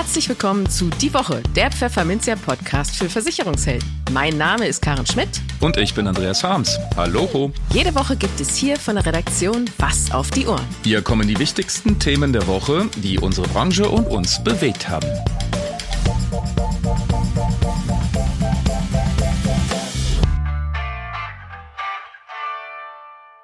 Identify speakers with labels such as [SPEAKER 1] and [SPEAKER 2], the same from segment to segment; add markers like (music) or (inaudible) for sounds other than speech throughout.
[SPEAKER 1] Herzlich willkommen zu Die Woche, der Pfefferminzia Podcast für Versicherungshelden. Mein Name ist Karen Schmidt.
[SPEAKER 2] Und ich bin Andreas Harms. Hallo.
[SPEAKER 1] Jede Woche gibt es hier von der Redaktion Was auf die Ohren.
[SPEAKER 2] Hier kommen die wichtigsten Themen der Woche, die unsere Branche und uns bewegt haben.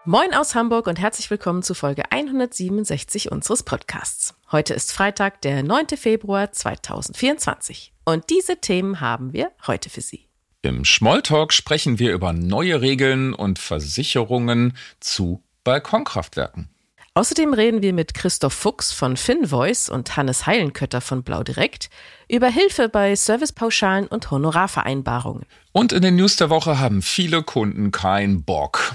[SPEAKER 1] Moin aus Hamburg und herzlich willkommen zu Folge 167 unseres Podcasts. Heute ist Freitag, der 9. Februar 2024. Und diese Themen haben wir heute für Sie.
[SPEAKER 2] Im Schmolltalk sprechen wir über neue Regeln und Versicherungen zu Balkonkraftwerken.
[SPEAKER 1] Außerdem reden wir mit Christoph Fuchs von FinVoice und Hannes Heilenkötter von Blau Direkt über Hilfe bei Servicepauschalen und Honorarvereinbarungen.
[SPEAKER 2] Und in den News der Woche haben viele Kunden keinen Bock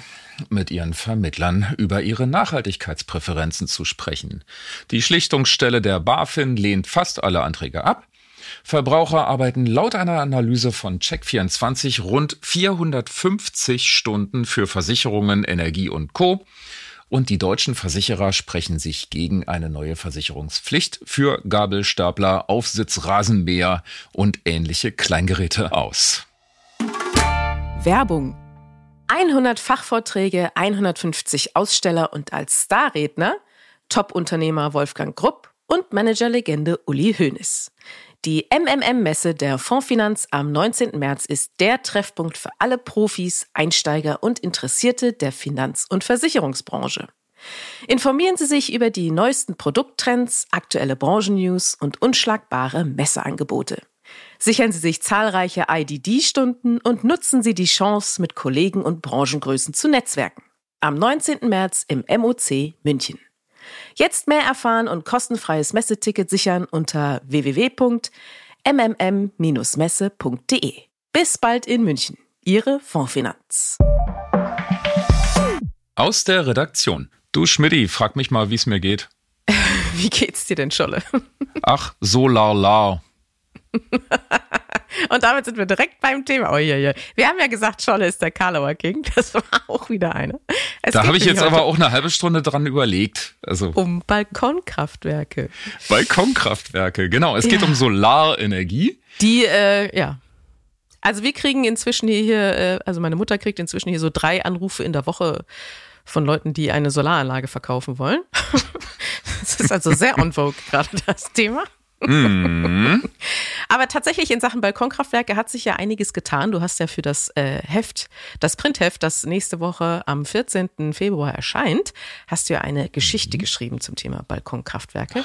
[SPEAKER 2] mit ihren Vermittlern über ihre Nachhaltigkeitspräferenzen zu sprechen. Die Schlichtungsstelle der BaFin lehnt fast alle Anträge ab. Verbraucher arbeiten laut einer Analyse von Check24 rund 450 Stunden für Versicherungen, Energie und Co. Und die deutschen Versicherer sprechen sich gegen eine neue Versicherungspflicht für Gabelstapler, Aufsitzrasenmäher und ähnliche Kleingeräte aus.
[SPEAKER 1] Werbung 100 Fachvorträge, 150 Aussteller und als Starredner Top-Unternehmer Wolfgang Grupp und Managerlegende Uli Hoeneß. Die MMM-Messe der Fondsfinanz am 19. März ist der Treffpunkt für alle Profis, Einsteiger und Interessierte der Finanz- und Versicherungsbranche. Informieren Sie sich über die neuesten Produkttrends, aktuelle Branchennews und unschlagbare Messeangebote. Sichern Sie sich zahlreiche IDD-Stunden und nutzen Sie die Chance, mit Kollegen und Branchengrößen zu netzwerken. Am 19. März im MOC München. Jetzt mehr erfahren und kostenfreies Messeticket sichern unter www.mmm-messe.de. Bis bald in München. Ihre Fondsfinanz.
[SPEAKER 2] Aus der Redaktion. Du Schmidti, frag mich mal, wie es mir geht. (laughs)
[SPEAKER 1] wie geht's dir denn, Scholle?
[SPEAKER 2] Ach, so lau lau. (laughs)
[SPEAKER 1] Und damit sind wir direkt beim Thema. Oh, je, je. Wir haben ja gesagt, Scholle ist der Karlauer King. Das war auch wieder eine.
[SPEAKER 2] Es da habe ich jetzt aber auch eine halbe Stunde dran überlegt. Also
[SPEAKER 1] um Balkonkraftwerke.
[SPEAKER 2] Balkonkraftwerke, genau. Es geht ja. um Solarenergie.
[SPEAKER 1] Die, äh, ja. Also wir kriegen inzwischen hier, äh, also meine Mutter kriegt inzwischen hier so drei Anrufe in der Woche von Leuten, die eine Solaranlage verkaufen wollen. (laughs) das ist also sehr on vogue gerade das Thema. Mhm. (laughs) Aber tatsächlich in Sachen Balkonkraftwerke hat sich ja einiges getan. Du hast ja für das äh, Heft, das Printheft, das nächste Woche am 14. Februar erscheint, hast du ja eine Geschichte mhm. geschrieben zum Thema Balkonkraftwerke.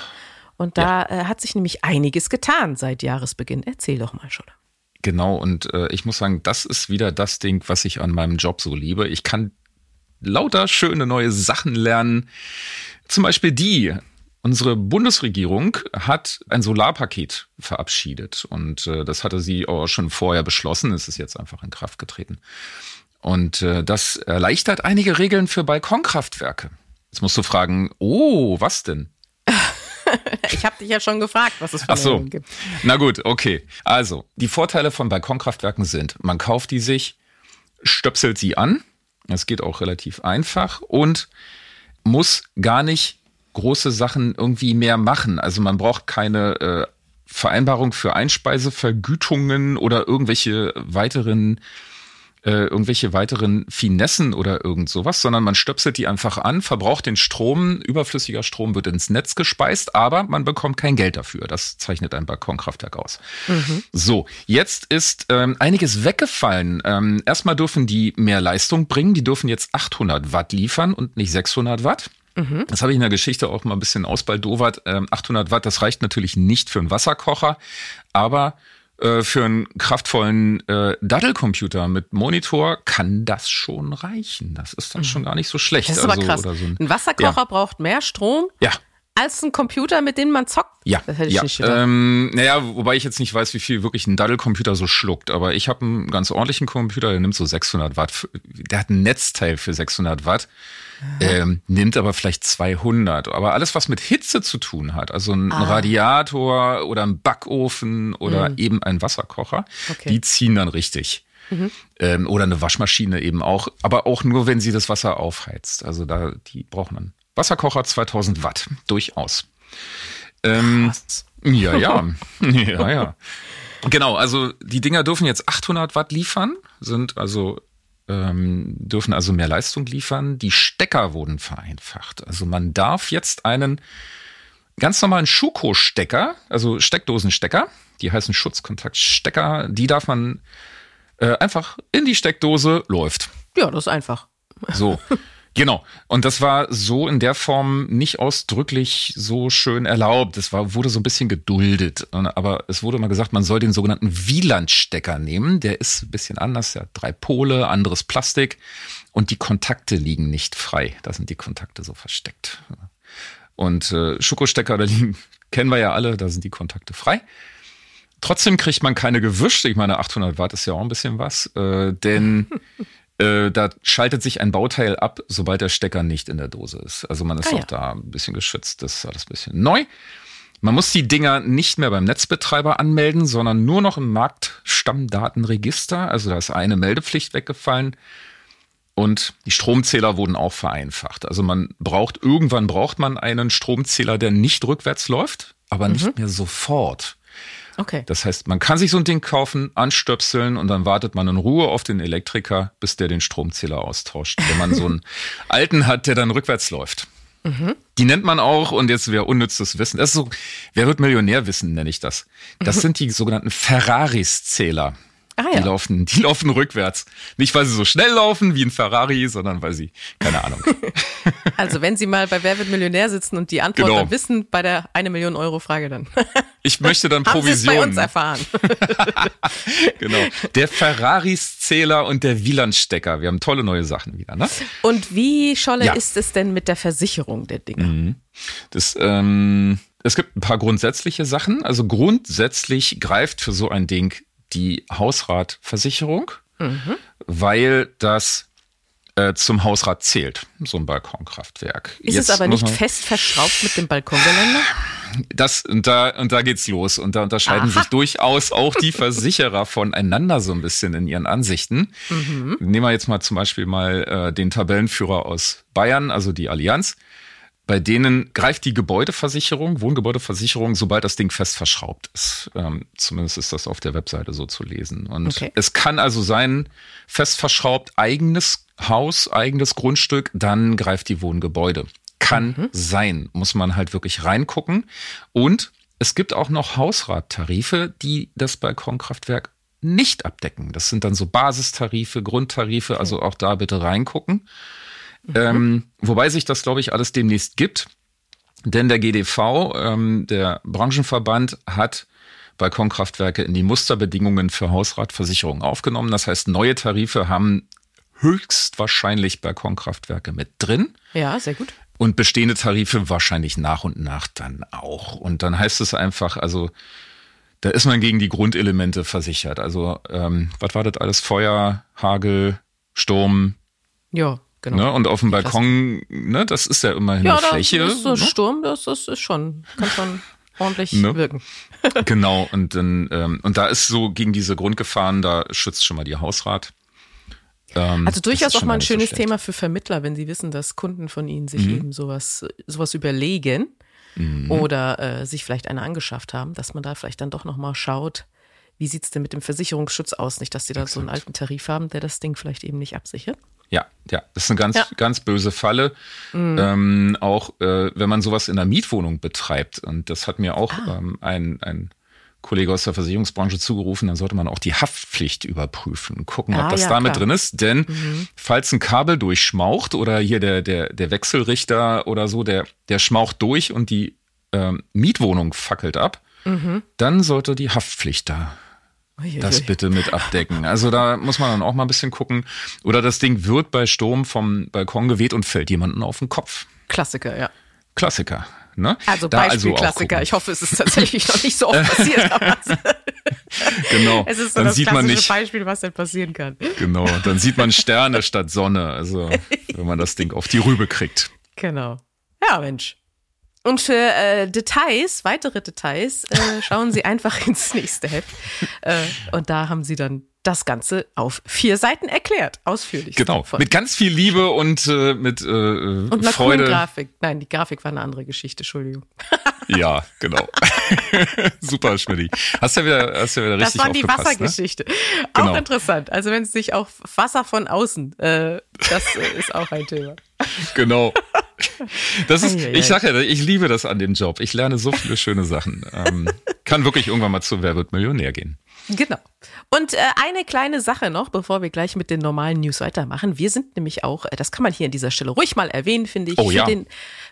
[SPEAKER 1] Und da ja. äh, hat sich nämlich einiges getan seit Jahresbeginn. Erzähl doch mal schon.
[SPEAKER 2] Genau, und äh, ich muss sagen, das ist wieder das Ding, was ich an meinem Job so liebe. Ich kann lauter schöne neue Sachen lernen. Zum Beispiel die, Unsere Bundesregierung hat ein Solarpaket verabschiedet und äh, das hatte sie auch schon vorher beschlossen. Es ist jetzt einfach in Kraft getreten. Und äh, das erleichtert einige Regeln für Balkonkraftwerke. Jetzt musst du fragen, oh, was denn? (laughs)
[SPEAKER 1] ich habe dich ja schon gefragt, was es für
[SPEAKER 2] Ach so. gibt. Na gut, okay. Also, die Vorteile von Balkonkraftwerken sind, man kauft die sich, stöpselt sie an. Das geht auch relativ einfach und muss gar nicht große Sachen irgendwie mehr machen. Also man braucht keine äh, Vereinbarung für Einspeisevergütungen oder irgendwelche weiteren äh, irgendwelche weiteren Finessen oder irgend sowas, sondern man stöpselt die einfach an, verbraucht den Strom, überflüssiger Strom wird ins Netz gespeist, aber man bekommt kein Geld dafür. Das zeichnet ein Balkonkraftwerk aus. Mhm. So, jetzt ist ähm, einiges weggefallen. Ähm, erstmal dürfen die mehr Leistung bringen, die dürfen jetzt 800 Watt liefern und nicht 600 Watt. Mhm. Das habe ich in der Geschichte auch mal ein bisschen ausbaldowert. 800 ähm, Watt, das reicht natürlich nicht für einen Wasserkocher, aber äh, für einen kraftvollen äh, Daddelcomputer mit Monitor kann das schon reichen. Das ist dann mhm. schon gar nicht so schlecht.
[SPEAKER 1] Das ist also, aber krass. So ein, ein, Wasserkocher ja. braucht mehr Strom.
[SPEAKER 2] Ja.
[SPEAKER 1] Als ein Computer, mit dem man zockt?
[SPEAKER 2] Ja. Das hätte ich ja. nicht gedacht. Ähm, naja, wobei ich jetzt nicht weiß, wie viel wirklich ein Daddelcomputer so schluckt. Aber ich habe einen ganz ordentlichen Computer, der nimmt so 600 Watt. Der hat ein Netzteil für 600 Watt ähm, nimmt aber vielleicht 200. Aber alles, was mit Hitze zu tun hat, also ein ah. Radiator oder ein Backofen oder mhm. eben ein Wasserkocher, okay. die ziehen dann richtig. Mhm. Ähm, oder eine Waschmaschine eben auch, aber auch nur, wenn sie das Wasser aufheizt. Also da, die brauchen dann Wasserkocher 2000 Watt, durchaus. Ähm, ja, ja, (laughs) ja, ja. Genau, also die Dinger dürfen jetzt 800 Watt liefern, sind also ähm, dürfen also mehr Leistung liefern. Die Stecker wurden vereinfacht. Also man darf jetzt einen ganz normalen Schuko-Stecker, also Steckdosenstecker, die heißen Schutzkontaktstecker, die darf man äh, einfach in die Steckdose läuft.
[SPEAKER 1] Ja, das ist einfach.
[SPEAKER 2] So. (laughs) Genau. Und das war so in der Form nicht ausdrücklich so schön erlaubt. Es wurde so ein bisschen geduldet. Aber es wurde mal gesagt, man soll den sogenannten Wielandstecker nehmen. Der ist ein bisschen anders. Ja, drei Pole, anderes Plastik. Und die Kontakte liegen nicht frei. Da sind die Kontakte so versteckt. Und äh, Schokostecker, da liegen, (laughs) kennen wir ja alle, da sind die Kontakte frei. Trotzdem kriegt man keine gewischt. Ich meine, 800 Watt ist ja auch ein bisschen was. Äh, denn (laughs) Äh, da schaltet sich ein Bauteil ab, sobald der Stecker nicht in der Dose ist. Also man ist ah, auch ja. da ein bisschen geschützt. Das ist alles ein bisschen neu. Man muss die Dinger nicht mehr beim Netzbetreiber anmelden, sondern nur noch im Marktstammdatenregister. Also da ist eine Meldepflicht weggefallen. Und die Stromzähler wurden auch vereinfacht. Also man braucht, irgendwann braucht man einen Stromzähler, der nicht rückwärts läuft, aber mhm. nicht mehr sofort.
[SPEAKER 1] Okay.
[SPEAKER 2] Das heißt, man kann sich so ein Ding kaufen, anstöpseln und dann wartet man in Ruhe auf den Elektriker, bis der den Stromzähler austauscht. Wenn man so einen (laughs) alten hat, der dann rückwärts läuft. Mhm. Die nennt man auch, und jetzt wäre unnützes Wissen. Das ist so, wer wird Millionär wissen, nenne ich das. Das mhm. sind die sogenannten Ferraris-Zähler. Ah, ja. Die laufen, die laufen rückwärts. Nicht, weil sie so schnell laufen wie ein Ferrari, sondern weil sie, keine Ahnung. (laughs)
[SPEAKER 1] also wenn Sie mal bei Wer wird Millionär sitzen und die Antwort genau. dann wissen bei der eine Million Euro Frage dann.
[SPEAKER 2] Ich möchte dann Provision.
[SPEAKER 1] Haben Sie bei uns erfahren. (laughs)
[SPEAKER 2] genau. Der Ferraris-Zähler und der Wielandstecker. Wir haben tolle neue Sachen wieder, ne?
[SPEAKER 1] Und wie, Scholle, ja. ist es denn mit der Versicherung der Dinge? Mhm.
[SPEAKER 2] Das, ähm, es gibt ein paar grundsätzliche Sachen. Also grundsätzlich greift für so ein Ding die Hausratversicherung, mhm. weil das äh, zum Hausrat zählt, so ein Balkonkraftwerk.
[SPEAKER 1] Ist Jetzt es aber nicht fest verschraubt mit dem Balkongeländer?
[SPEAKER 2] Das und da und da geht's los und da unterscheiden Aha. sich durchaus auch die Versicherer voneinander so ein bisschen in ihren Ansichten. Mhm. Nehmen wir jetzt mal zum Beispiel mal äh, den Tabellenführer aus Bayern, also die Allianz. Bei denen greift die Gebäudeversicherung, Wohngebäudeversicherung, sobald das Ding fest verschraubt ist. Ähm, zumindest ist das auf der Webseite so zu lesen. Und okay. es kann also sein, fest verschraubt, eigenes Haus, eigenes Grundstück, dann greift die Wohngebäude. Kann mhm. sein, muss man halt wirklich reingucken. Und es gibt auch noch Hausrattarife, die das Balkonkraftwerk nicht abdecken. Das sind dann so Basistarife, Grundtarife, okay. also auch da bitte reingucken. Mhm. Ähm, wobei sich das, glaube ich, alles demnächst gibt. Denn der GDV, ähm, der Branchenverband, hat Balkonkraftwerke in die Musterbedingungen für Hausratversicherung aufgenommen. Das heißt, neue Tarife haben höchstwahrscheinlich Balkonkraftwerke mit drin.
[SPEAKER 1] Ja, sehr gut.
[SPEAKER 2] Und bestehende Tarife wahrscheinlich nach und nach dann auch. Und dann heißt es einfach, also da ist man gegen die Grundelemente versichert. Also ähm, was war das alles? Feuer, Hagel, Sturm.
[SPEAKER 1] Ja. Genau.
[SPEAKER 2] Ne? Und auf dem Balkon, ne, das ist ja immerhin ja, eine Fläche. Ja,
[SPEAKER 1] ist so ne? Sturm, das, das ist schon, kann schon (laughs) ordentlich ne? wirken.
[SPEAKER 2] genau, und dann, ähm, und da ist so gegen diese Grundgefahren, da schützt schon mal die Hausrat.
[SPEAKER 1] Ähm, also durchaus auch mal ein schönes so Thema für Vermittler, wenn sie wissen, dass Kunden von ihnen sich mhm. eben sowas, sowas überlegen mhm. oder äh, sich vielleicht eine angeschafft haben, dass man da vielleicht dann doch nochmal schaut, wie sieht's denn mit dem Versicherungsschutz aus? Nicht, dass sie da Exakt. so einen alten Tarif haben, der das Ding vielleicht eben nicht absichert.
[SPEAKER 2] Ja, ja, das ist eine ganz, ja. ganz böse Falle. Mhm. Ähm, auch äh, wenn man sowas in einer Mietwohnung betreibt. Und das hat mir auch ah. ähm, ein, ein Kollege aus der Versicherungsbranche zugerufen, dann sollte man auch die Haftpflicht überprüfen, gucken, ah, ob das ja, damit klar. drin ist. Denn mhm. falls ein Kabel durchschmaucht oder hier der, der, der Wechselrichter oder so, der, der schmaucht durch und die ähm, Mietwohnung fackelt ab, mhm. dann sollte die Haftpflicht da das bitte mit abdecken. Also da muss man dann auch mal ein bisschen gucken. Oder das Ding wird bei Sturm vom Balkon geweht und fällt jemanden auf den Kopf.
[SPEAKER 1] Klassiker, ja.
[SPEAKER 2] Klassiker. Ne?
[SPEAKER 1] Also da Beispiel also. Ich hoffe, es ist tatsächlich noch nicht so oft (laughs) passiert. (laughs)
[SPEAKER 2] genau.
[SPEAKER 1] Es ist so dann das sieht man nicht, Beispiel, was denn passieren kann.
[SPEAKER 2] Genau. Dann sieht man Sterne (laughs) statt Sonne. Also wenn man das Ding auf die Rübe kriegt.
[SPEAKER 1] Genau. Ja, Mensch. Und für äh, Details, weitere Details, äh, schauen Sie einfach ins nächste Heft. Äh, und da haben Sie dann das Ganze auf vier Seiten erklärt, ausführlich.
[SPEAKER 2] Genau, mit ganz viel Liebe und äh, mit äh,
[SPEAKER 1] und einer
[SPEAKER 2] Freude.
[SPEAKER 1] Grafik. Nein, die Grafik war eine andere Geschichte, Entschuldigung. (laughs)
[SPEAKER 2] Ja, genau. (laughs) Super, Schmidt. Hast du ja wieder, hast ja wieder richtig
[SPEAKER 1] Das war die
[SPEAKER 2] ne?
[SPEAKER 1] Wassergeschichte.
[SPEAKER 2] Genau.
[SPEAKER 1] Auch interessant. Also wenn es sich auch Wasser von außen, äh, das äh, ist auch ein Thema.
[SPEAKER 2] Genau. (laughs) Das ist, ich sage ja, ich liebe das an dem Job. Ich lerne so viele schöne Sachen. Ähm, kann wirklich irgendwann mal zu Wer wird Millionär gehen.
[SPEAKER 1] Genau. Und äh, eine kleine Sache noch, bevor wir gleich mit den normalen News weitermachen. Wir sind nämlich auch, äh, das kann man hier an dieser Stelle ruhig mal erwähnen, finde ich,
[SPEAKER 2] Oh,
[SPEAKER 1] für
[SPEAKER 2] ja.
[SPEAKER 1] den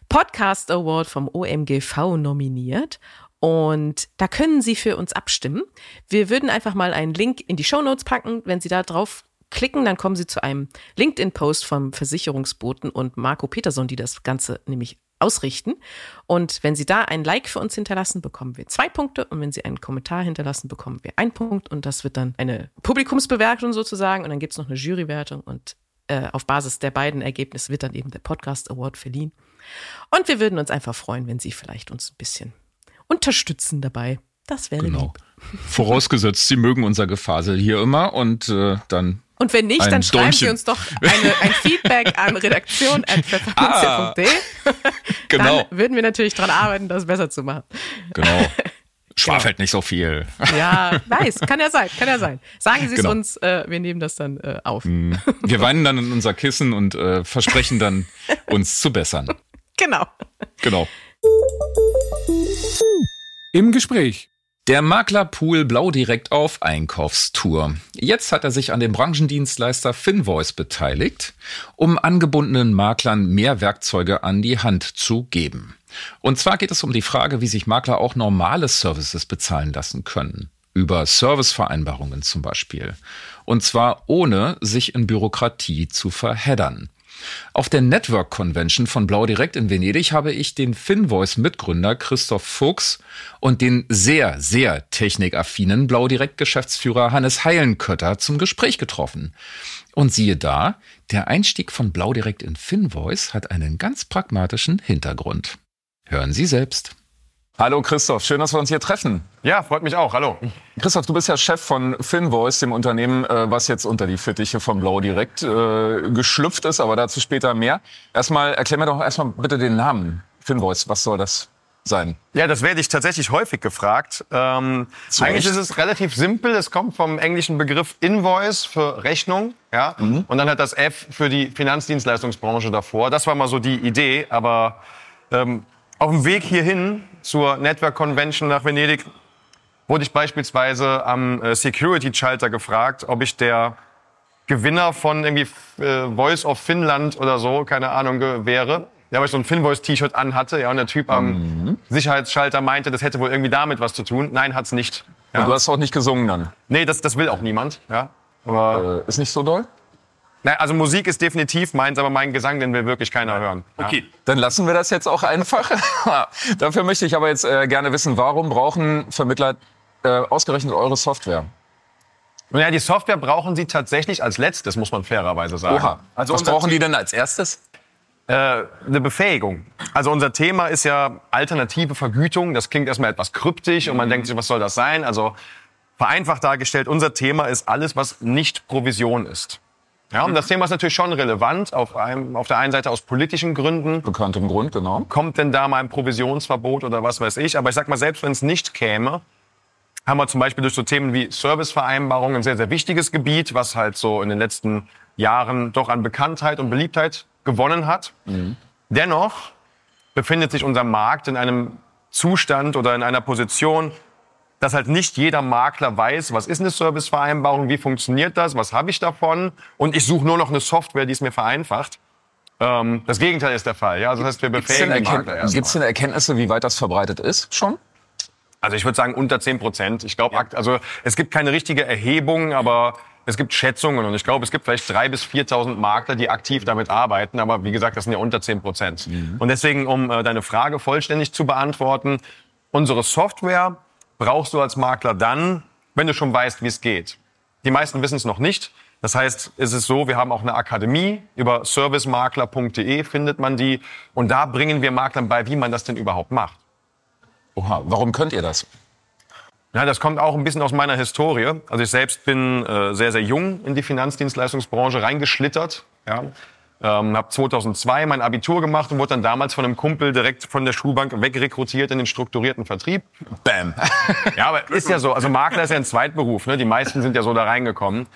[SPEAKER 1] Podcast Award vom OMGV nominiert. Und da können Sie für uns abstimmen. Wir würden einfach mal einen Link in die Show Notes packen. Wenn Sie da drauf klicken, dann kommen Sie zu einem LinkedIn-Post vom Versicherungsboten und Marco Peterson, die das Ganze nämlich ausrichten. Und wenn Sie da ein Like für uns hinterlassen, bekommen wir zwei Punkte. Und wenn Sie einen Kommentar hinterlassen, bekommen wir einen Punkt. Und das wird dann eine Publikumsbewertung sozusagen. Und dann gibt es noch eine Jurywertung. Und äh, auf Basis der beiden Ergebnisse wird dann eben der Podcast Award verliehen. Und wir würden uns einfach freuen, wenn Sie vielleicht uns ein bisschen unterstützen dabei. Das wäre
[SPEAKER 2] Genau.
[SPEAKER 1] lieb.
[SPEAKER 2] Vorausgesetzt, Sie mögen unser Gefasel hier immer und äh, dann
[SPEAKER 1] Und wenn nicht,
[SPEAKER 2] Ein
[SPEAKER 1] dann schreiben Sie
[SPEAKER 2] Däumchen.
[SPEAKER 1] uns doch eine, ein Feedback an redaktion.pfefferminzia.de. (laughs)
[SPEAKER 2] genau,
[SPEAKER 1] Dann würden wir natürlich daran arbeiten, das besser zu machen.
[SPEAKER 2] genau. (laughs) Schwafelt nicht so viel.
[SPEAKER 1] Ja, weiß, kann ja sein, kann ja sein. Sagen Sie es
[SPEAKER 2] Genau.
[SPEAKER 1] uns, äh, wir nehmen das dann äh, auf.
[SPEAKER 2] Wir weinen dann in unser Kissen und äh, versprechen dann, uns zu bessern. (laughs)
[SPEAKER 1] Genau.
[SPEAKER 2] Genau.
[SPEAKER 3] Im Gespräch.
[SPEAKER 2] Der Maklerpool Blau direkt auf Einkaufstour. Jetzt hat er sich an dem Branchendienstleister Finvoice beteiligt, um angebundenen Maklern mehr Werkzeuge an die Hand zu geben. Und zwar geht es um die Frage, wie sich Makler auch normale Services bezahlen lassen können. Über Servicevereinbarungen zum Beispiel. Und zwar ohne sich in Bürokratie zu verheddern. Auf der Network Convention von Blau Direkt in Venedig habe ich den Finvoice Mitgründer Christoph Fuchs und den sehr, sehr technikaffinen Blau Direkt Geschäftsführer Hannes Heilenkötter zum Gespräch getroffen. Und siehe da, der Einstieg von Blau Direkt in Finvoice hat einen ganz pragmatischen Hintergrund. Hören Sie selbst. Hallo Christoph, schön, dass wir uns hier treffen.
[SPEAKER 4] Ja, freut mich auch. Hallo.
[SPEAKER 2] Christoph, du bist ja Chef von Finvoice, dem Unternehmen, äh, was jetzt unter die Fittiche von Blau direkt äh, geschlüpft ist, aber dazu später mehr. Erstmal, erklär mir doch erstmal bitte den Namen Finvoice. Was soll das sein?
[SPEAKER 4] Ja, das werde ich tatsächlich häufig gefragt. Ähm, eigentlich ist es relativ simpel. Es kommt vom englischen Begriff Invoice für Rechnung. Ja?
[SPEAKER 2] Mhm.
[SPEAKER 4] Und dann hat das F für die Finanzdienstleistungsbranche davor. Das war mal so die Idee. Aber ähm, auf dem Weg hierhin zur Network Convention nach Venedig wurde ich beispielsweise am äh, Security-Schalter gefragt, ob ich der Gewinner von irgendwie äh, Voice of Finland oder so, keine Ahnung, wäre. Ja, weil ich so ein Finvoice-T-Shirt anhatte, ja, und der Typ am Sicherheitsschalter meinte, das hätte wohl irgendwie damit was zu tun. Nein, hat's nicht. Ja.
[SPEAKER 2] Und du hast auch nicht gesungen dann.
[SPEAKER 4] nee, das, das will auch niemand, ja. Aber,
[SPEAKER 2] Äh, ist nicht so doll?
[SPEAKER 4] Na, also Musik ist definitiv meins, aber mein Gesang, den will wirklich keiner hören. Ja.
[SPEAKER 2] Dann lassen wir das jetzt auch einfach. (laughs) Dafür möchte ich aber jetzt äh, gerne wissen, warum brauchen Vermittler äh, ausgerechnet eure Software?
[SPEAKER 4] Und ja, die Software brauchen sie tatsächlich als letztes, muss man fairerweise sagen.
[SPEAKER 2] Oha.
[SPEAKER 4] Also
[SPEAKER 2] Was brauchen die denn als erstes?
[SPEAKER 4] äh, eine Befähigung. Also unser Thema ist ja alternative Vergütung. Das klingt erstmal etwas kryptisch und man denkt sich, was soll das sein? Also vereinfacht dargestellt, unser Thema ist alles, was nicht Provision ist. Ja, und das Thema ist natürlich schon relevant, auf, einem, auf der einen Seite aus politischen Gründen.
[SPEAKER 2] Bekanntem Grund, genau.
[SPEAKER 4] Kommt denn da mal ein Provisionsverbot oder was weiß ich? Aber ich sag mal, selbst wenn es nicht käme, haben wir zum Beispiel durch so Themen wie Servicevereinbarungen ein sehr, sehr wichtiges Gebiet, was halt so in den letzten Jahren doch an Bekanntheit und Beliebtheit gewonnen hat. Dennoch befindet sich unser Markt in einem Zustand oder in einer Position, dass halt nicht jeder Makler weiß, was ist eine Servicevereinbarung, wie funktioniert das, was habe ich davon und ich suche nur noch eine Software, die es mir vereinfacht. Ähm, das Gegenteil ist der Fall. Ja? Also das heißt, wir
[SPEAKER 2] Gibt es
[SPEAKER 4] befähigen die Makler erstmal.
[SPEAKER 2] gibt's denn Erkenntnisse, wie weit das verbreitet ist schon?
[SPEAKER 4] Also ich würde sagen unter 10 Prozent. Ich glaube, also es gibt keine richtige Erhebung, aber es gibt Schätzungen und ich glaube, es gibt vielleicht 3.000 bis 4.000 Makler, die aktiv damit arbeiten. Aber wie gesagt, das sind ja unter 10 Prozent. Und deswegen, um äh, deine Frage vollständig zu beantworten, unsere Software brauchst du als Makler dann, wenn du schon weißt, wie es geht. Die meisten wissen es noch nicht. Das heißt, es ist so, wir haben auch eine Akademie, über servicemakler.de findet man die. Und da bringen wir Maklern bei, wie man das denn überhaupt macht.
[SPEAKER 2] Oha, warum könnt ihr das?
[SPEAKER 4] Ja, das kommt auch ein bisschen aus meiner Historie. Also ich selbst bin äh, sehr, sehr jung in die Finanzdienstleistungsbranche reingeschlittert. Ja. Ähm, habe 2002 mein Abitur gemacht und wurde dann damals von einem Kumpel direkt von der Schulbank wegrekrutiert in den strukturierten Vertrieb.
[SPEAKER 2] Bam. (laughs)
[SPEAKER 4] Ja, aber ist ja so. Also Makler ist ja ein Zweitberuf. Ne? Die meisten sind ja so da reingekommen.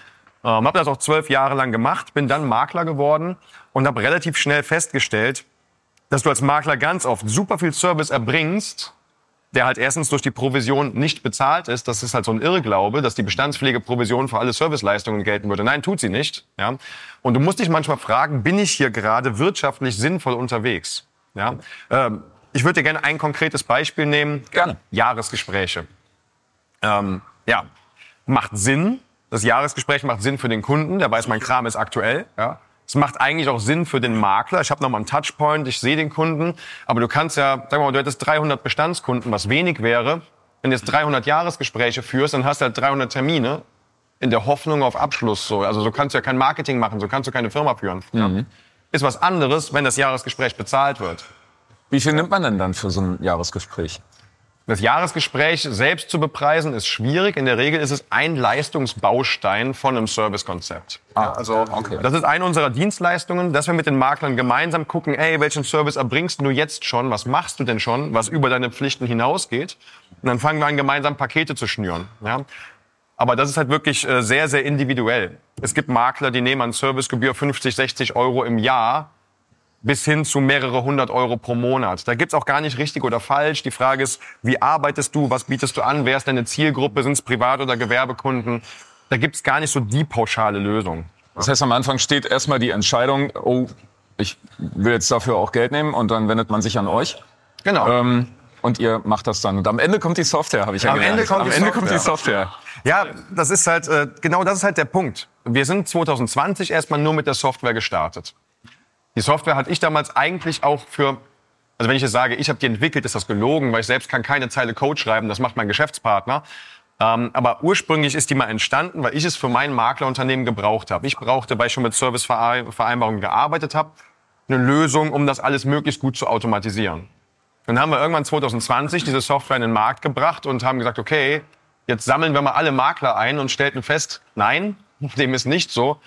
[SPEAKER 4] Ähm, habe das auch zwölf Jahre lang gemacht, bin dann Makler geworden und habe relativ schnell festgestellt, dass du als Makler ganz oft super viel Service erbringst, der halt erstens durch die Provision nicht bezahlt ist. Das ist halt so ein Irrglaube, dass die Bestandspflegeprovision für alle Serviceleistungen gelten würde. Nein, tut sie nicht. Ja? Und du musst dich manchmal fragen, bin ich hier gerade wirtschaftlich sinnvoll unterwegs? Ja? Ähm, ich würde dir gerne ein konkretes Beispiel nehmen.
[SPEAKER 2] Gerne.
[SPEAKER 4] Jahresgespräche. Ähm, ja, macht Sinn. Das Jahresgespräch macht Sinn für den Kunden. Der weiß, mein Kram ist aktuell. Ja? Es macht eigentlich auch Sinn für den Makler. Ich habe nochmal einen Touchpoint, ich sehe den Kunden. Aber du kannst ja, sag mal, du hättest 300 Bestandskunden, was wenig wäre. Wenn du jetzt 300 Jahresgespräche führst, dann hast du halt 300 Termine in der Hoffnung auf Abschluss. So. Also so kannst du ja kein Marketing machen, so kannst du keine Firma führen. Ja. Ist was anderes, wenn das Jahresgespräch bezahlt wird.
[SPEAKER 2] Wie viel nimmt man denn dann für so ein Jahresgespräch?
[SPEAKER 4] Das Jahresgespräch selbst zu bepreisen ist schwierig. In der Regel ist es ein Leistungsbaustein von einem Servicekonzept.
[SPEAKER 2] Ah, also, okay.
[SPEAKER 4] Das ist eine unserer Dienstleistungen, dass wir mit den Maklern gemeinsam gucken, ey, welchen Service erbringst du jetzt schon? Was machst du denn schon, was über deine Pflichten hinausgeht? Und dann fangen wir an, gemeinsam Pakete zu schnüren. Ja? Aber das ist halt wirklich äh, sehr, sehr individuell. Es gibt Makler, die nehmen an Servicegebühr 50, 60 Euro im Jahr bis hin zu mehrere hundert Euro pro Monat. Da gibt's auch gar nicht richtig oder falsch. Die Frage ist, wie arbeitest du, was bietest du an, wer ist deine Zielgruppe, sind es Privat- oder Gewerbekunden? Da gibt's gar nicht so die pauschale Lösung.
[SPEAKER 2] Das heißt, am Anfang steht erstmal die Entscheidung, oh, ich will jetzt dafür auch Geld nehmen und dann wendet man sich an euch.
[SPEAKER 4] Genau.
[SPEAKER 2] Ähm, und ihr macht das dann. Und am Ende kommt die Software, habe ich ja
[SPEAKER 4] Am
[SPEAKER 2] gelernt.
[SPEAKER 4] Ende kommt
[SPEAKER 2] am
[SPEAKER 4] die
[SPEAKER 2] Ende kommt die
[SPEAKER 4] Software.
[SPEAKER 2] Software.
[SPEAKER 4] Ja, das ist halt, äh, genau das ist halt der Punkt. Wir sind 2020 erstmal nur mit der Software gestartet. Die Software hatte ich damals eigentlich auch für, also wenn ich jetzt sage, ich habe die entwickelt, ist das gelogen, weil ich selbst kann keine Zeile Code schreiben, das macht mein Geschäftspartner. Ähm, aber ursprünglich ist die mal entstanden, weil ich es für mein Maklerunternehmen gebraucht habe. Ich brauchte, weil ich schon mit Servicevereinbarungen gearbeitet habe, eine Lösung, um das alles möglichst gut zu automatisieren. Dann haben wir irgendwann 2020 diese Software in den Markt gebracht und haben gesagt, okay, jetzt sammeln wir mal alle Makler ein und stellten fest, nein, (laughs) dem ist nicht so,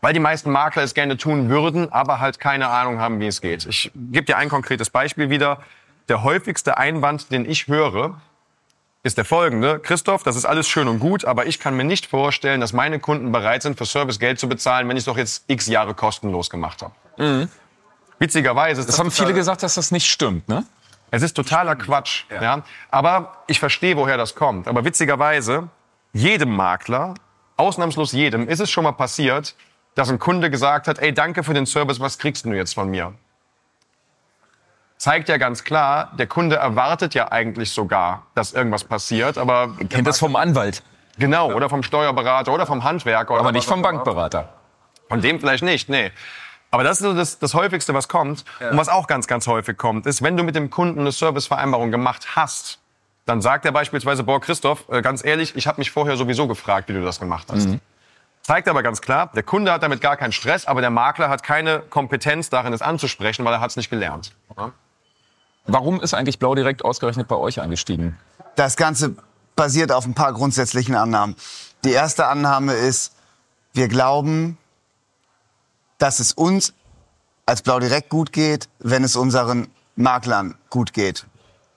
[SPEAKER 4] weil die meisten Makler es gerne tun würden, aber halt keine Ahnung haben, wie es geht. Ich gebe dir ein konkretes Beispiel wieder. Der häufigste Einwand, den ich höre, ist der folgende. Christoph, das ist alles schön und gut, aber ich kann mir nicht vorstellen, dass meine Kunden bereit sind, für Service Geld zu bezahlen, wenn ich es doch jetzt x Jahre kostenlos gemacht habe. Witzigerweise ist
[SPEAKER 2] Das haben viele gesagt, dass das nicht stimmt, ne?
[SPEAKER 4] es ist totaler Quatsch. Ja. Aber ich verstehe, woher das kommt. Aber witzigerweise, jedem Makler, ausnahmslos jedem, ist es schon mal passiert, dass ein Kunde gesagt hat, ey, danke für den Service, was kriegst du jetzt von mir? Zeigt ja ganz klar, der Kunde erwartet ja eigentlich sogar, dass irgendwas passiert, aber
[SPEAKER 2] Kennt das vom Anwalt,
[SPEAKER 4] genau, oder vom Steuerberater oder vom Handwerker. Oder
[SPEAKER 2] aber nicht vom. Bankberater.
[SPEAKER 4] Von dem vielleicht nicht, nee. Aber das ist so das, das häufigste, was kommt. Und was auch ganz, ganz häufig kommt, ist, wenn du mit dem Kunden eine Servicevereinbarung gemacht hast, dann sagt er beispielsweise, boah, Christoph, äh, ganz ehrlich, ich habe mich vorher sowieso gefragt, wie du das gemacht hast. Zeigt aber ganz klar, der Kunde hat damit gar keinen Stress, aber der Makler hat keine Kompetenz darin, es anzusprechen, weil er hat es nicht gelernt.
[SPEAKER 2] Warum ist eigentlich Blau direkt ausgerechnet bei euch eingestiegen?
[SPEAKER 3] Das Ganze basiert auf ein paar grundsätzlichen Annahmen. Die erste Annahme ist, wir glauben, dass es uns als Blau direkt gut geht, wenn es unseren Maklern gut geht.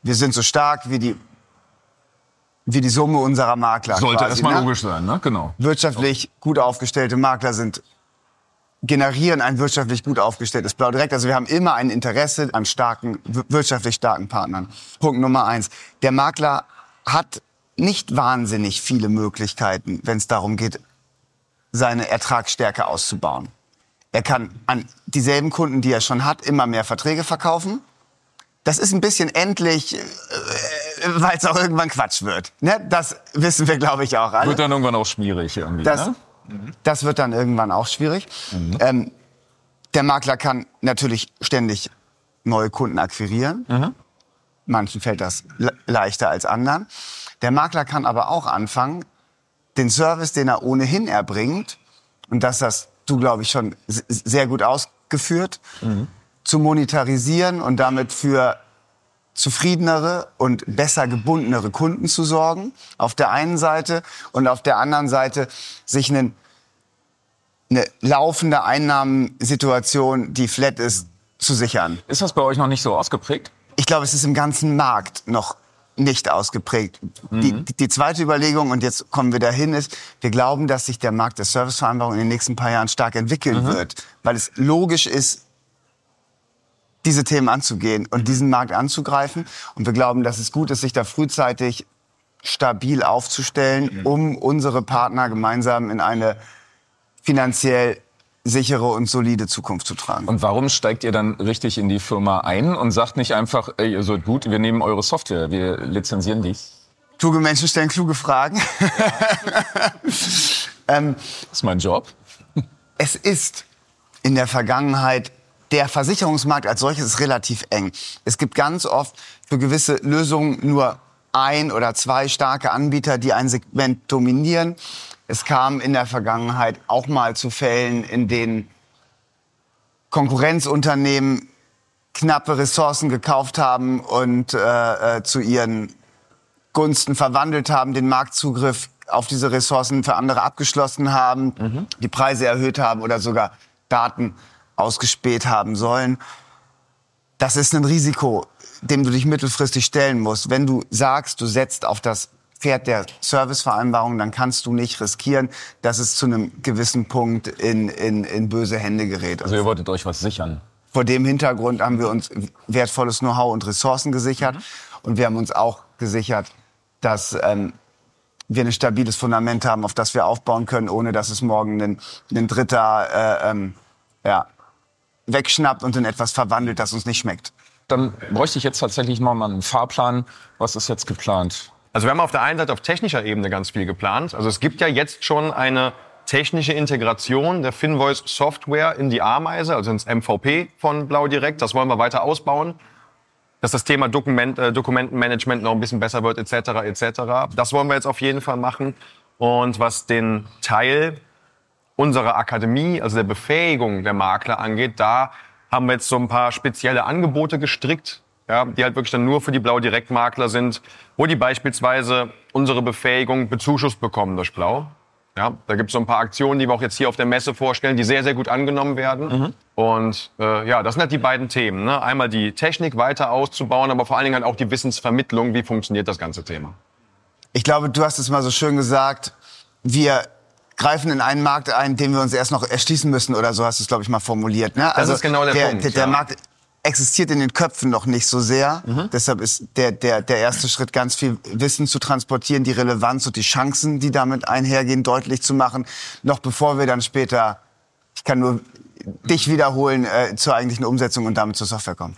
[SPEAKER 3] Wir sind so stark wie die, wie die Summe unserer Makler.
[SPEAKER 2] Sollte
[SPEAKER 3] quasi,
[SPEAKER 2] erstmal
[SPEAKER 3] ne?
[SPEAKER 2] logisch sein, ne? Genau.
[SPEAKER 3] wirtschaftlich gut aufgestellte Makler sind, generieren ein wirtschaftlich gut aufgestelltes Blau direkt. Also wir haben immer ein Interesse an starken, wir- wirtschaftlich starken Partnern. Punkt Nummer eins. Der Makler hat nicht wahnsinnig viele Möglichkeiten, wenn es darum geht, seine Ertragsstärke auszubauen. Er kann an dieselben Kunden, die er schon hat, immer mehr Verträge verkaufen. Das ist ein bisschen endlich, äh, weil es auch irgendwann Quatsch wird. Ne? Das wissen wir, glaube ich, auch alle.
[SPEAKER 2] Wird dann irgendwann auch schwierig irgendwie,
[SPEAKER 3] Das,
[SPEAKER 2] ne?
[SPEAKER 3] das wird dann irgendwann auch schwierig. Ähm, der Makler kann natürlich ständig neue Kunden akquirieren. Manchen fällt das le leichter als anderen. Der Makler kann aber auch anfangen, den Service, den er ohnehin erbringt, und das hast du, glaube ich, schon sehr gut ausgeführt, zu monetarisieren und damit für zufriedenere und besser gebundenere Kunden zu sorgen, auf der einen Seite, und auf der anderen Seite sich einen eine laufende Einnahmensituation, die flat ist, zu sichern.
[SPEAKER 2] Ist das bei euch noch nicht so ausgeprägt?
[SPEAKER 3] Ich glaube, es ist im ganzen Markt noch nicht ausgeprägt. Die, die, die zweite Überlegung, und jetzt kommen wir dahin, ist, wir glauben, dass sich der Markt der Servicevereinbarung in den nächsten paar Jahren stark entwickeln wird, weil es logisch ist, diese Themen anzugehen und diesen Markt anzugreifen. Und wir glauben, dass es gut ist, sich da frühzeitig stabil aufzustellen, um unsere Partner gemeinsam in eine finanziell sichere und solide Zukunft zu tragen.
[SPEAKER 2] Und warum steigt ihr dann richtig in die Firma ein und sagt nicht einfach, ey, ihr seid gut, wir nehmen eure Software, wir lizenzieren die?
[SPEAKER 3] Kluge Menschen stellen kluge Fragen. (laughs) ähm,
[SPEAKER 2] Das ist mein Job.
[SPEAKER 3] es ist in der Vergangenheit der Versicherungsmarkt als solches ist relativ eng. Es gibt ganz oft für gewisse Lösungen nur ein oder zwei starke Anbieter, die ein Segment dominieren. Es kam in der Vergangenheit auch mal zu Fällen, in denen Konkurrenzunternehmen knappe Ressourcen gekauft haben und äh, äh, zu ihren Gunsten verwandelt haben, den Marktzugriff auf diese Ressourcen für andere abgeschlossen haben, die Preise erhöht haben oder sogar Daten ausgespäht haben sollen. Das ist ein Risiko, dem du dich mittelfristig stellen musst. Wenn du sagst, du setzt auf das Pferd der Servicevereinbarung, dann kannst du nicht riskieren, dass es zu einem gewissen Punkt in, in, in böse Hände gerät.
[SPEAKER 2] Also ihr wolltet euch was sichern.
[SPEAKER 3] Vor dem Hintergrund haben wir uns wertvolles Know-how und Ressourcen gesichert. Und wir haben uns auch gesichert, dass ähm, wir ein stabiles Fundament haben, auf das wir aufbauen können, ohne dass es morgen ein, ein Dritter äh, ähm, ja, wegschnappt und in etwas verwandelt, das uns nicht schmeckt.
[SPEAKER 2] Dann bräuchte ich jetzt tatsächlich noch mal einen Fahrplan. Was ist jetzt geplant?
[SPEAKER 4] Also wir haben auf der einen Seite auf technischer Ebene ganz viel geplant. Also es gibt ja jetzt schon eine technische Integration der Finvoice Software in die Ameise, also ins MVP von Blau Direkt. Das wollen wir weiter ausbauen. Dass das Thema Dokument, äh, Dokumentenmanagement noch ein bisschen besser wird, etc., etc. Das wollen wir jetzt auf jeden Fall machen. Und was den Teil unserer Akademie, also der Befähigung der Makler angeht, da haben wir jetzt so ein paar spezielle Angebote gestrickt, ja, die halt wirklich dann nur für die Blau Direktmakler sind, wo die beispielsweise unsere Befähigung bezuschusst bekommen durch Blau. Ja, da gibt es so ein paar Aktionen, die wir auch jetzt hier auf der Messe vorstellen, die sehr, sehr gut angenommen werden. Und äh, ja, das sind halt die beiden Themen. Ne? Einmal die Technik weiter auszubauen, aber vor allen Dingen halt auch die Wissensvermittlung, wie funktioniert das ganze Thema.
[SPEAKER 3] Ich glaube, du hast es mal so schön gesagt, wir greifen in einen Markt ein, den wir uns erst noch erschließen müssen oder so hast du es, glaube ich, mal formuliert. Ne?
[SPEAKER 4] Das ist genau der Punkt,
[SPEAKER 3] Der, der
[SPEAKER 4] ja.
[SPEAKER 3] Markt existiert in den Köpfen noch nicht so sehr.
[SPEAKER 4] Mhm.
[SPEAKER 3] Deshalb ist der, der, der erste Schritt, ganz viel Wissen zu transportieren, die Relevanz und die Chancen, die damit einhergehen, deutlich zu machen, noch bevor wir dann später, ich kann nur dich wiederholen, äh, zur eigentlichen Umsetzung und damit zur Software kommen.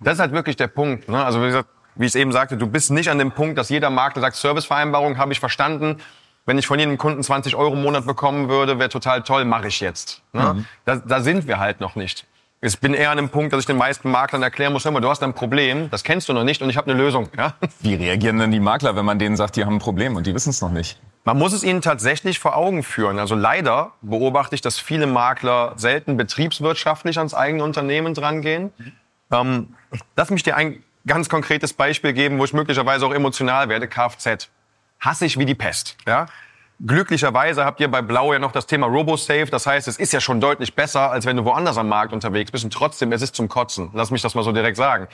[SPEAKER 4] Das ist halt wirklich der Punkt. Ne? Also wie gesagt, wie ich es eben sagte, du bist nicht an dem Punkt, dass jeder Makler sagt, Servicevereinbarung habe ich verstanden. Wenn ich von jedem Kunden 20 Euro im Monat bekommen würde, wäre total toll, mache ich jetzt. Ne? Da, da sind wir halt noch nicht. Ich bin eher an dem Punkt, dass ich den meisten Maklern erklären muss, hör mal, du hast ein Problem, das kennst du noch nicht und ich habe eine Lösung. Ja?
[SPEAKER 2] Wie reagieren denn die Makler, wenn man denen sagt, die haben ein Problem und die wissen es noch nicht?
[SPEAKER 4] Man muss es ihnen tatsächlich vor Augen führen. Also leider beobachte ich, dass viele Makler selten betriebswirtschaftlich ans eigene Unternehmen drangehen. Ähm, lass mich dir ein ganz konkretes Beispiel geben, wo ich möglicherweise auch emotional werde. Kfz. Hasse ich wie die Pest. Ja? Glücklicherweise habt ihr bei Blau ja noch das Thema RoboSafe. Das heißt, es ist ja schon deutlich besser, als wenn du woanders am Markt unterwegs bist. Und trotzdem, es ist zum Kotzen. Lass mich das mal so direkt sagen.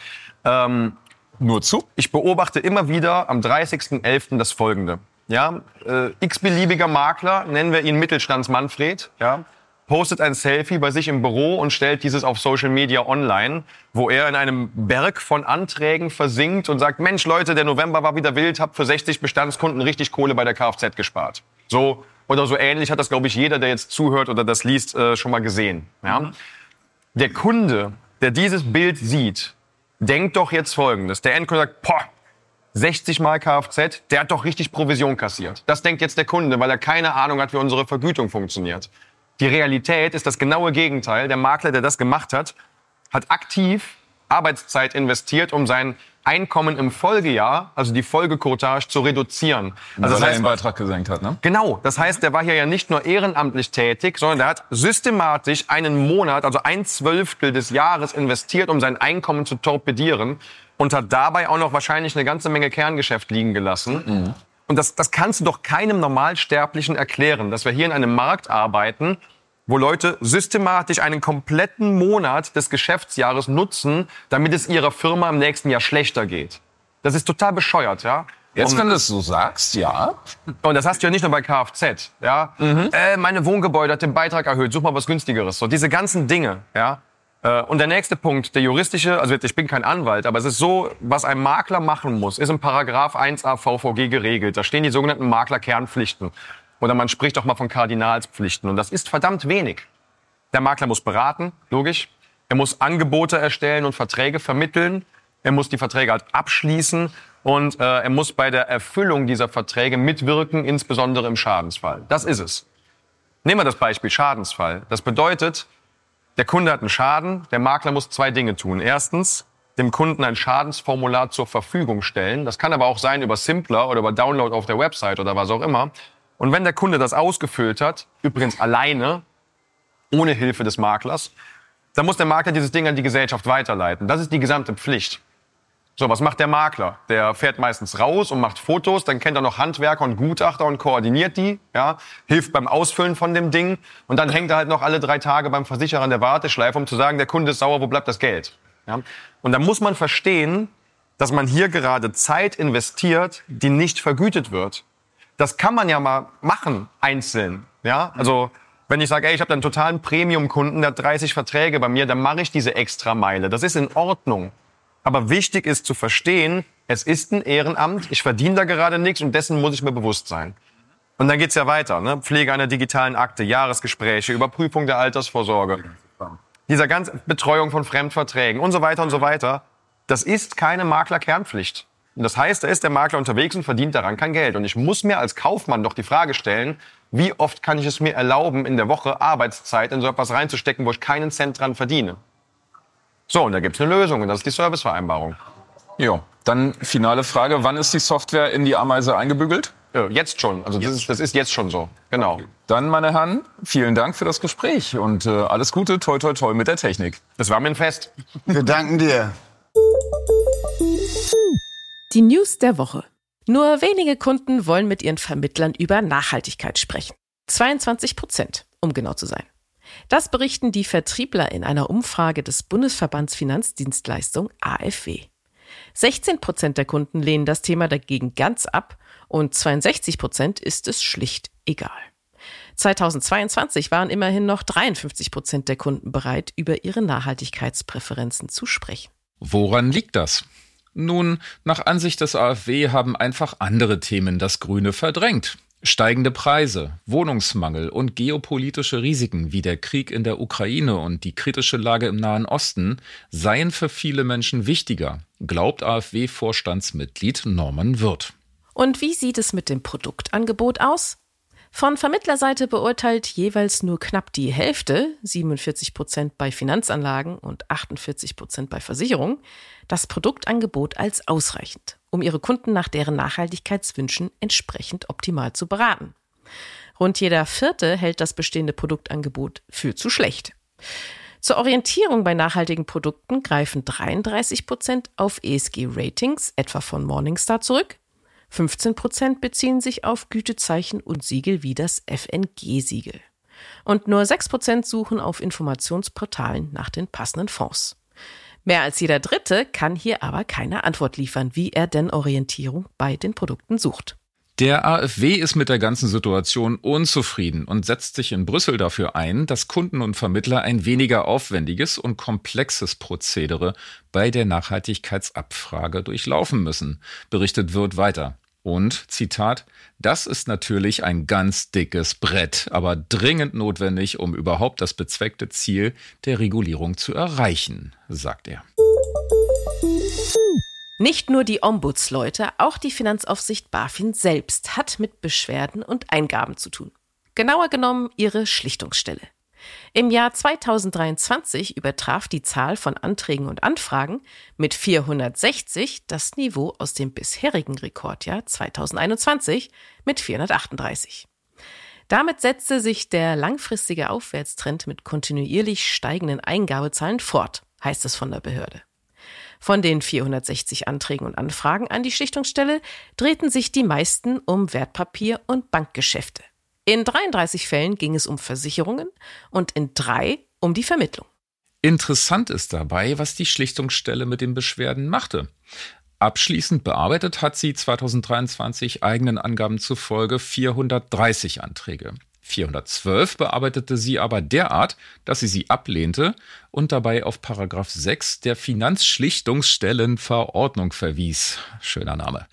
[SPEAKER 4] Ähm,
[SPEAKER 2] Nur zu?
[SPEAKER 4] ich beobachte immer wieder am 30.11. das Folgende. Ja, äh, x-beliebiger Makler, nennen wir ihn Mittelstandsmanfred, ja, postet ein Selfie bei sich im Büro und stellt dieses auf Social Media online, wo er in einem Berg von Anträgen versinkt und sagt, Mensch Leute, der November war wieder wild, hab für 60 Bestandskunden richtig Kohle bei der Kfz gespart. So oder so ähnlich hat das, glaube ich, jeder, der jetzt zuhört oder das liest, äh, schon mal gesehen. Ja? Der Kunde, der dieses Bild sieht, denkt doch jetzt Folgendes. Der Endkunde sagt, boah, 60 mal Kfz, der hat doch richtig Provision kassiert. Das denkt jetzt der Kunde, weil er keine Ahnung hat, wie unsere Vergütung funktioniert. Die Realität ist das genaue Gegenteil. Der Makler, der das gemacht hat, hat aktiv Arbeitszeit investiert, um sein Einkommen im Folgejahr, also die Folgequotage, zu reduzieren. Also
[SPEAKER 2] weil er den Beitrag gesenkt hat, ne?
[SPEAKER 4] Genau, das heißt, der war hier ja nicht nur ehrenamtlich tätig, sondern der hat systematisch einen Monat, also ein Zwölftel des Jahres investiert, um sein Einkommen zu torpedieren und hat dabei auch noch wahrscheinlich eine ganze Menge Kerngeschäft liegen gelassen. Und das, das kannst du doch keinem Normalsterblichen erklären, dass wir hier in einem Markt arbeiten, wo Leute systematisch einen kompletten Monat des Geschäftsjahres nutzen, damit es ihrer Firma im nächsten Jahr schlechter geht. Das ist total bescheuert, ja.
[SPEAKER 2] Jetzt,
[SPEAKER 4] Und-
[SPEAKER 2] wenn du es so sagst, ja.
[SPEAKER 4] und das hast du ja nicht nur bei Kfz, ja. Äh, meine Wohngebäude hat den Beitrag erhöht, such mal was günstigeres. So diese ganzen Dinge, ja. Äh, Und der nächste Punkt, der juristische, also ich bin kein Anwalt, aber es ist so, was ein Makler machen muss, ist im Paragraph 1a VVG geregelt. Da stehen die sogenannten Maklerkernpflichten. Oder man spricht auch mal von Kardinalspflichten. Und das ist verdammt wenig. Der Makler muss beraten, logisch. Er muss Angebote erstellen und Verträge vermitteln. Er muss die Verträge halt abschließen und äh, er muss bei der Erfüllung dieser Verträge mitwirken, insbesondere im Schadensfall. Das ist es. Nehmen wir das Beispiel Schadensfall. Das bedeutet, der Kunde hat einen Schaden, der Makler muss zwei Dinge tun. Erstens, dem Kunden ein Schadensformular zur Verfügung stellen. Das kann aber auch sein über Simpler oder über Download auf der Website oder was auch immer. Und wenn der Kunde das ausgefüllt hat, übrigens alleine, ohne Hilfe des Maklers, dann muss der Makler dieses Ding an die Gesellschaft weiterleiten. Das ist die gesamte Pflicht. So, was macht der Makler? Der fährt meistens raus und macht Fotos, dann kennt er noch Handwerker und Gutachter und koordiniert die, ja, hilft beim Ausfüllen von dem Ding und dann hängt er halt noch alle drei Tage beim Versicherer an der Warteschleife, um zu sagen, der Kunde ist sauer, wo bleibt das Geld? Ja? Und da muss man verstehen, dass man hier gerade Zeit investiert, die nicht vergütet wird. Das kann man ja mal machen, einzeln. Ja, also wenn ich sage, ey, ich habe einen totalen Premium-Kunden, der hat 30 Verträge bei mir, dann mache ich diese extra Meile. Das ist in Ordnung. Aber wichtig ist zu verstehen, es ist ein Ehrenamt, ich verdiene da gerade nichts und dessen muss ich mir bewusst sein. Und dann geht's ja weiter. Ne? Pflege einer digitalen Akte, Jahresgespräche, Überprüfung der Altersvorsorge, dieser ganze Betreuung von Fremdverträgen und so weiter und so weiter. Das ist keine Maklerkernpflicht. Und das heißt, da ist der Makler unterwegs und verdient daran kein Geld. Und ich muss mir als Kaufmann doch die Frage stellen, wie oft kann ich es mir erlauben, in der Woche Arbeitszeit in so etwas reinzustecken, wo ich keinen Cent dran verdiene? So, und da gibt's eine Lösung und das ist die Servicevereinbarung.
[SPEAKER 2] Jo. Dann finale Frage. Wann ist die Software in die Ameise eingebügelt?
[SPEAKER 4] Ja, jetzt schon. Also das ist, das ist jetzt schon so. Genau.
[SPEAKER 2] Dann, meine Herren, vielen Dank für das Gespräch und äh, alles Gute, toi, toi, toi mit der Technik.
[SPEAKER 4] Das war mir ein Fest.
[SPEAKER 3] Wir danken dir.
[SPEAKER 1] Die News der Woche. Nur wenige Kunden wollen mit ihren Vermittlern über Nachhaltigkeit sprechen. 22 Prozent, um genau zu sein. Das berichten die Vertriebler in einer Umfrage des Bundesverbands Finanzdienstleistung AfW. 16 Prozent der Kunden lehnen das Thema dagegen ganz ab und 62 Prozent ist es schlicht egal. 2022 waren immerhin noch 53 Prozent der Kunden bereit, über ihre Nachhaltigkeitspräferenzen zu sprechen.
[SPEAKER 2] Woran liegt das? Nun, nach Ansicht des AfW haben einfach andere Themen das Grüne verdrängt. Steigende Preise, Wohnungsmangel und geopolitische Risiken wie der Krieg in der Ukraine und die kritische Lage im Nahen Osten seien für viele Menschen wichtiger, glaubt AfW-Vorstandsmitglied Norman Wirth.
[SPEAKER 1] Und wie sieht es mit dem Produktangebot aus? Von Vermittlerseite beurteilt jeweils nur knapp die Hälfte, 47 Prozent bei Finanzanlagen und 48 Prozent bei Versicherungen, das Produktangebot als ausreichend, um ihre Kunden nach deren Nachhaltigkeitswünschen entsprechend optimal zu beraten. Rund jeder Vierte hält das bestehende Produktangebot für zu schlecht. Zur Orientierung bei nachhaltigen Produkten greifen 33 Prozent auf ESG-Ratings, etwa von Morningstar, zurück. 15 Prozent beziehen sich auf Gütezeichen und Siegel wie das FNG-Siegel. Und nur 6 Prozent suchen auf Informationsportalen nach den passenden Fonds. Mehr als jeder Dritte kann hier aber keine Antwort liefern, wie er denn Orientierung bei den Produkten sucht.
[SPEAKER 2] Der AfW ist mit der ganzen Situation unzufrieden und setzt sich in Brüssel dafür ein, dass Kunden und Vermittler ein weniger aufwendiges und komplexes Prozedere bei der Nachhaltigkeitsabfrage durchlaufen müssen, berichtet wird weiter. Und, Zitat, das ist natürlich ein ganz dickes Brett, aber dringend notwendig, um überhaupt das bezweckte Ziel der Regulierung zu erreichen, sagt er.
[SPEAKER 1] Nicht nur die Ombudsleute, auch die Finanzaufsicht BaFin selbst hat mit Beschwerden und Eingaben zu tun. Genauer genommen ihre Schlichtungsstelle. Im Jahr 2023 übertraf die Zahl von Anträgen und Anfragen mit 460 das Niveau aus dem bisherigen Rekordjahr 2021 mit 438. Damit setzte sich der langfristige Aufwärtstrend mit kontinuierlich steigenden Eingabezahlen fort, heißt es von der Behörde. Von den 460 Anträgen und Anfragen an die Schlichtungsstelle drehten sich die meisten um Wertpapier- und Bankgeschäfte. In 33 Fällen ging es um Versicherungen und in drei um die Vermittlung.
[SPEAKER 2] Interessant ist dabei, was die Schlichtungsstelle mit den Beschwerden machte. Abschließend bearbeitet hat sie 2023 eigenen Angaben zufolge 430 Anträge. 412 bearbeitete sie aber derart, dass sie sie ablehnte und dabei auf Paragraph 6 der Finanzschlichtungsstellenverordnung verwies. Schöner Name.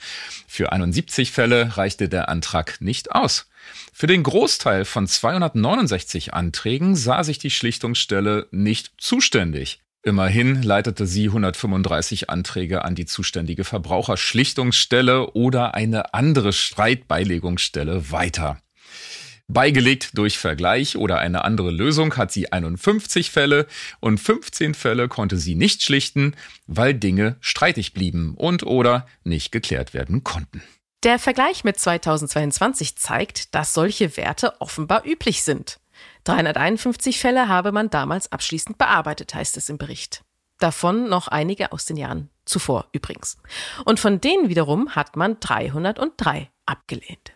[SPEAKER 2] Für 71 Fälle reichte der Antrag nicht aus. Für den Großteil von 269 Anträgen sah sich die Schlichtungsstelle nicht zuständig. Immerhin leitete sie 135 Anträge an die zuständige Verbraucherschlichtungsstelle oder eine andere Streitbeilegungsstelle weiter. Beigelegt durch Vergleich oder eine andere Lösung hat sie 51 Fälle und 15 Fälle konnte sie nicht schlichten, weil Dinge streitig blieben und oder nicht geklärt werden konnten.
[SPEAKER 1] Der Vergleich mit 2022 zeigt, dass solche Werte offenbar üblich sind. 351 Fälle habe man damals abschließend bearbeitet, heißt es im Bericht. Davon noch einige aus den Jahren zuvor übrigens. Und von denen wiederum hat man 303 abgelehnt.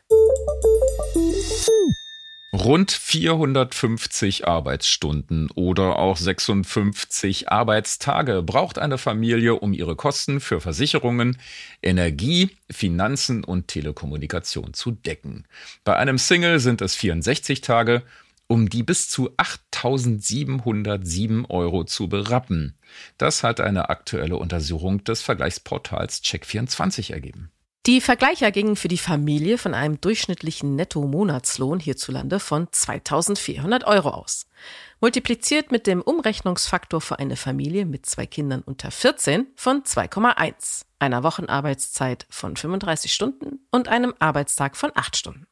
[SPEAKER 2] Rund 450 Arbeitsstunden oder auch 56 Arbeitstage braucht eine Familie, um ihre Kosten für Versicherungen, Energie, Finanzen und Telekommunikation zu decken. Bei einem Single sind es 64 Tage, um die bis zu 8.707 Euro zu berappen. Das hat eine aktuelle Untersuchung des Vergleichsportals Check24 ergeben.
[SPEAKER 1] Die Vergleicher gingen für die Familie von einem durchschnittlichen Netto-Monatslohn hierzulande von 2400 Euro aus. Multipliziert mit dem Umrechnungsfaktor für eine Familie mit zwei Kindern unter 14 von 2,1, einer Wochenarbeitszeit von 35 Stunden und einem Arbeitstag von 8 Stunden.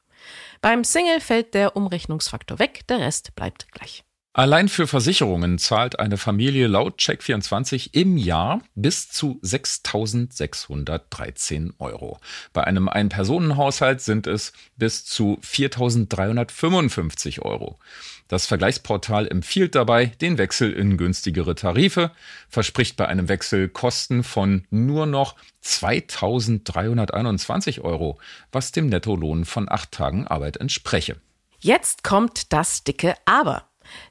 [SPEAKER 1] Beim Single fällt der Umrechnungsfaktor weg, der Rest bleibt gleich.
[SPEAKER 2] Allein für Versicherungen zahlt eine Familie laut Check24 im Jahr bis zu 6.613 Euro. Bei einem Ein-Personen-Haushalt sind es bis zu 4.355 Euro. Das Vergleichsportal empfiehlt dabei den Wechsel in günstigere Tarife, verspricht bei einem Wechsel Kosten von nur noch 2.321 Euro, was dem Nettolohn von acht Tagen Arbeit entspreche.
[SPEAKER 1] Jetzt kommt das dicke Aber.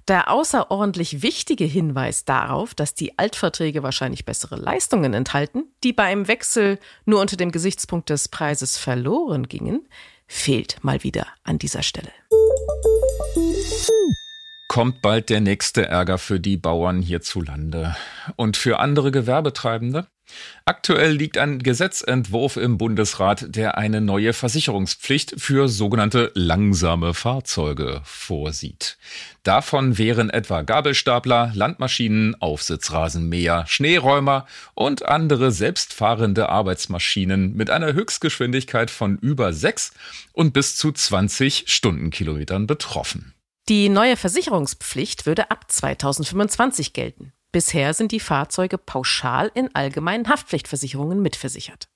[SPEAKER 1] Der außerordentlich wichtige Hinweis darauf, dass die Altverträge wahrscheinlich bessere Leistungen enthalten, die beim Wechsel nur unter dem Gesichtspunkt des Preises verloren gingen, fehlt mal wieder an dieser Stelle.
[SPEAKER 2] Kommt bald der nächste Ärger für die Bauern hierzulande und für andere Gewerbetreibende? Aktuell liegt ein Gesetzentwurf im Bundesrat, der eine neue Versicherungspflicht für sogenannte langsame Fahrzeuge vorsieht. Davon wären etwa Gabelstapler, Landmaschinen, Aufsitzrasenmäher, Schneeräumer und andere selbstfahrende Arbeitsmaschinen mit einer Höchstgeschwindigkeit von über 6 und bis zu 20 Stundenkilometern betroffen.
[SPEAKER 1] Die neue Versicherungspflicht würde ab 2025 gelten. Bisher sind die Fahrzeuge pauschal in allgemeinen Haftpflichtversicherungen mitversichert.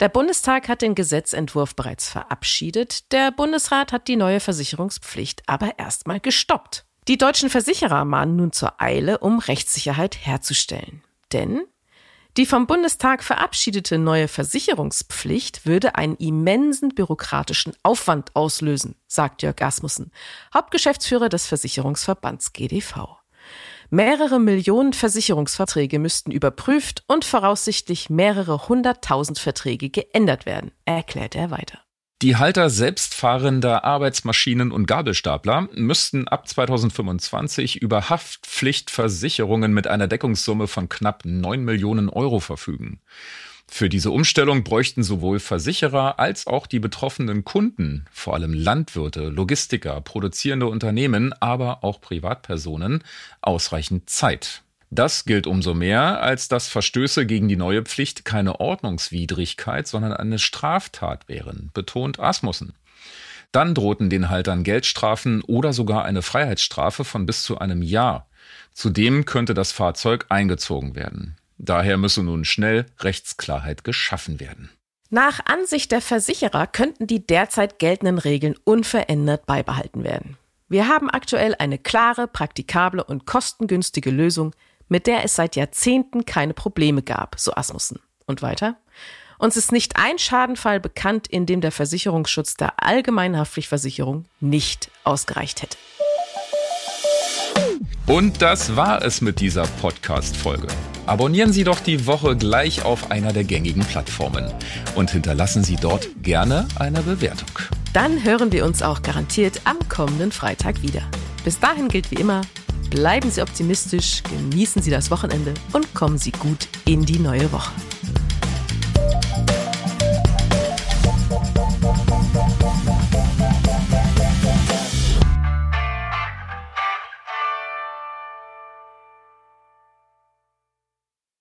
[SPEAKER 1] Der Bundestag hat den Gesetzentwurf bereits verabschiedet, der Bundesrat hat die neue Versicherungspflicht aber erstmal gestoppt. Die deutschen Versicherer mahnen nun zur Eile, um Rechtssicherheit herzustellen. Denn die vom Bundestag verabschiedete neue Versicherungspflicht würde einen immensen bürokratischen Aufwand auslösen, sagt Jörg Asmussen, Hauptgeschäftsführer des Versicherungsverbands GDV. Mehrere Millionen Versicherungsverträge müssten überprüft und voraussichtlich mehrere hunderttausend Verträge geändert werden, erklärt er weiter.
[SPEAKER 2] Die Halter selbstfahrender Arbeitsmaschinen und Gabelstapler müssten ab 2025 über Haftpflichtversicherungen mit einer Deckungssumme von knapp 9 Millionen Euro verfügen. Für diese Umstellung bräuchten sowohl Versicherer als auch die betroffenen Kunden, vor allem Landwirte, Logistiker, produzierende Unternehmen, aber auch Privatpersonen, ausreichend Zeit. Das gilt umso mehr, als dass Verstöße gegen die neue Pflicht keine Ordnungswidrigkeit, sondern eine Straftat wären, betont Asmussen. Dann drohten den Haltern Geldstrafen oder sogar eine Freiheitsstrafe von bis zu einem Jahr. Zudem könnte das Fahrzeug eingezogen werden. Daher müsse nun schnell Rechtsklarheit geschaffen werden.
[SPEAKER 1] Nach Ansicht der Versicherer könnten die derzeit geltenden Regeln unverändert beibehalten werden. Wir haben aktuell eine klare, praktikable und kostengünstige Lösung, mit der es seit Jahrzehnten keine Probleme gab, so Asmussen. Und weiter. Uns ist nicht ein Schadenfall bekannt, in dem der Versicherungsschutz der Allgemeinhaftpflichtversicherung nicht ausgereicht hätte.
[SPEAKER 2] Und das war es mit dieser Podcast-Folge. Abonnieren Sie doch die Woche gleich auf einer der gängigen Plattformen und hinterlassen Sie dort gerne eine Bewertung.
[SPEAKER 1] Dann hören wir uns auch garantiert am kommenden Freitag wieder. Bis dahin gilt wie immer, bleiben Sie optimistisch, genießen Sie das Wochenende und kommen Sie gut in die neue Woche.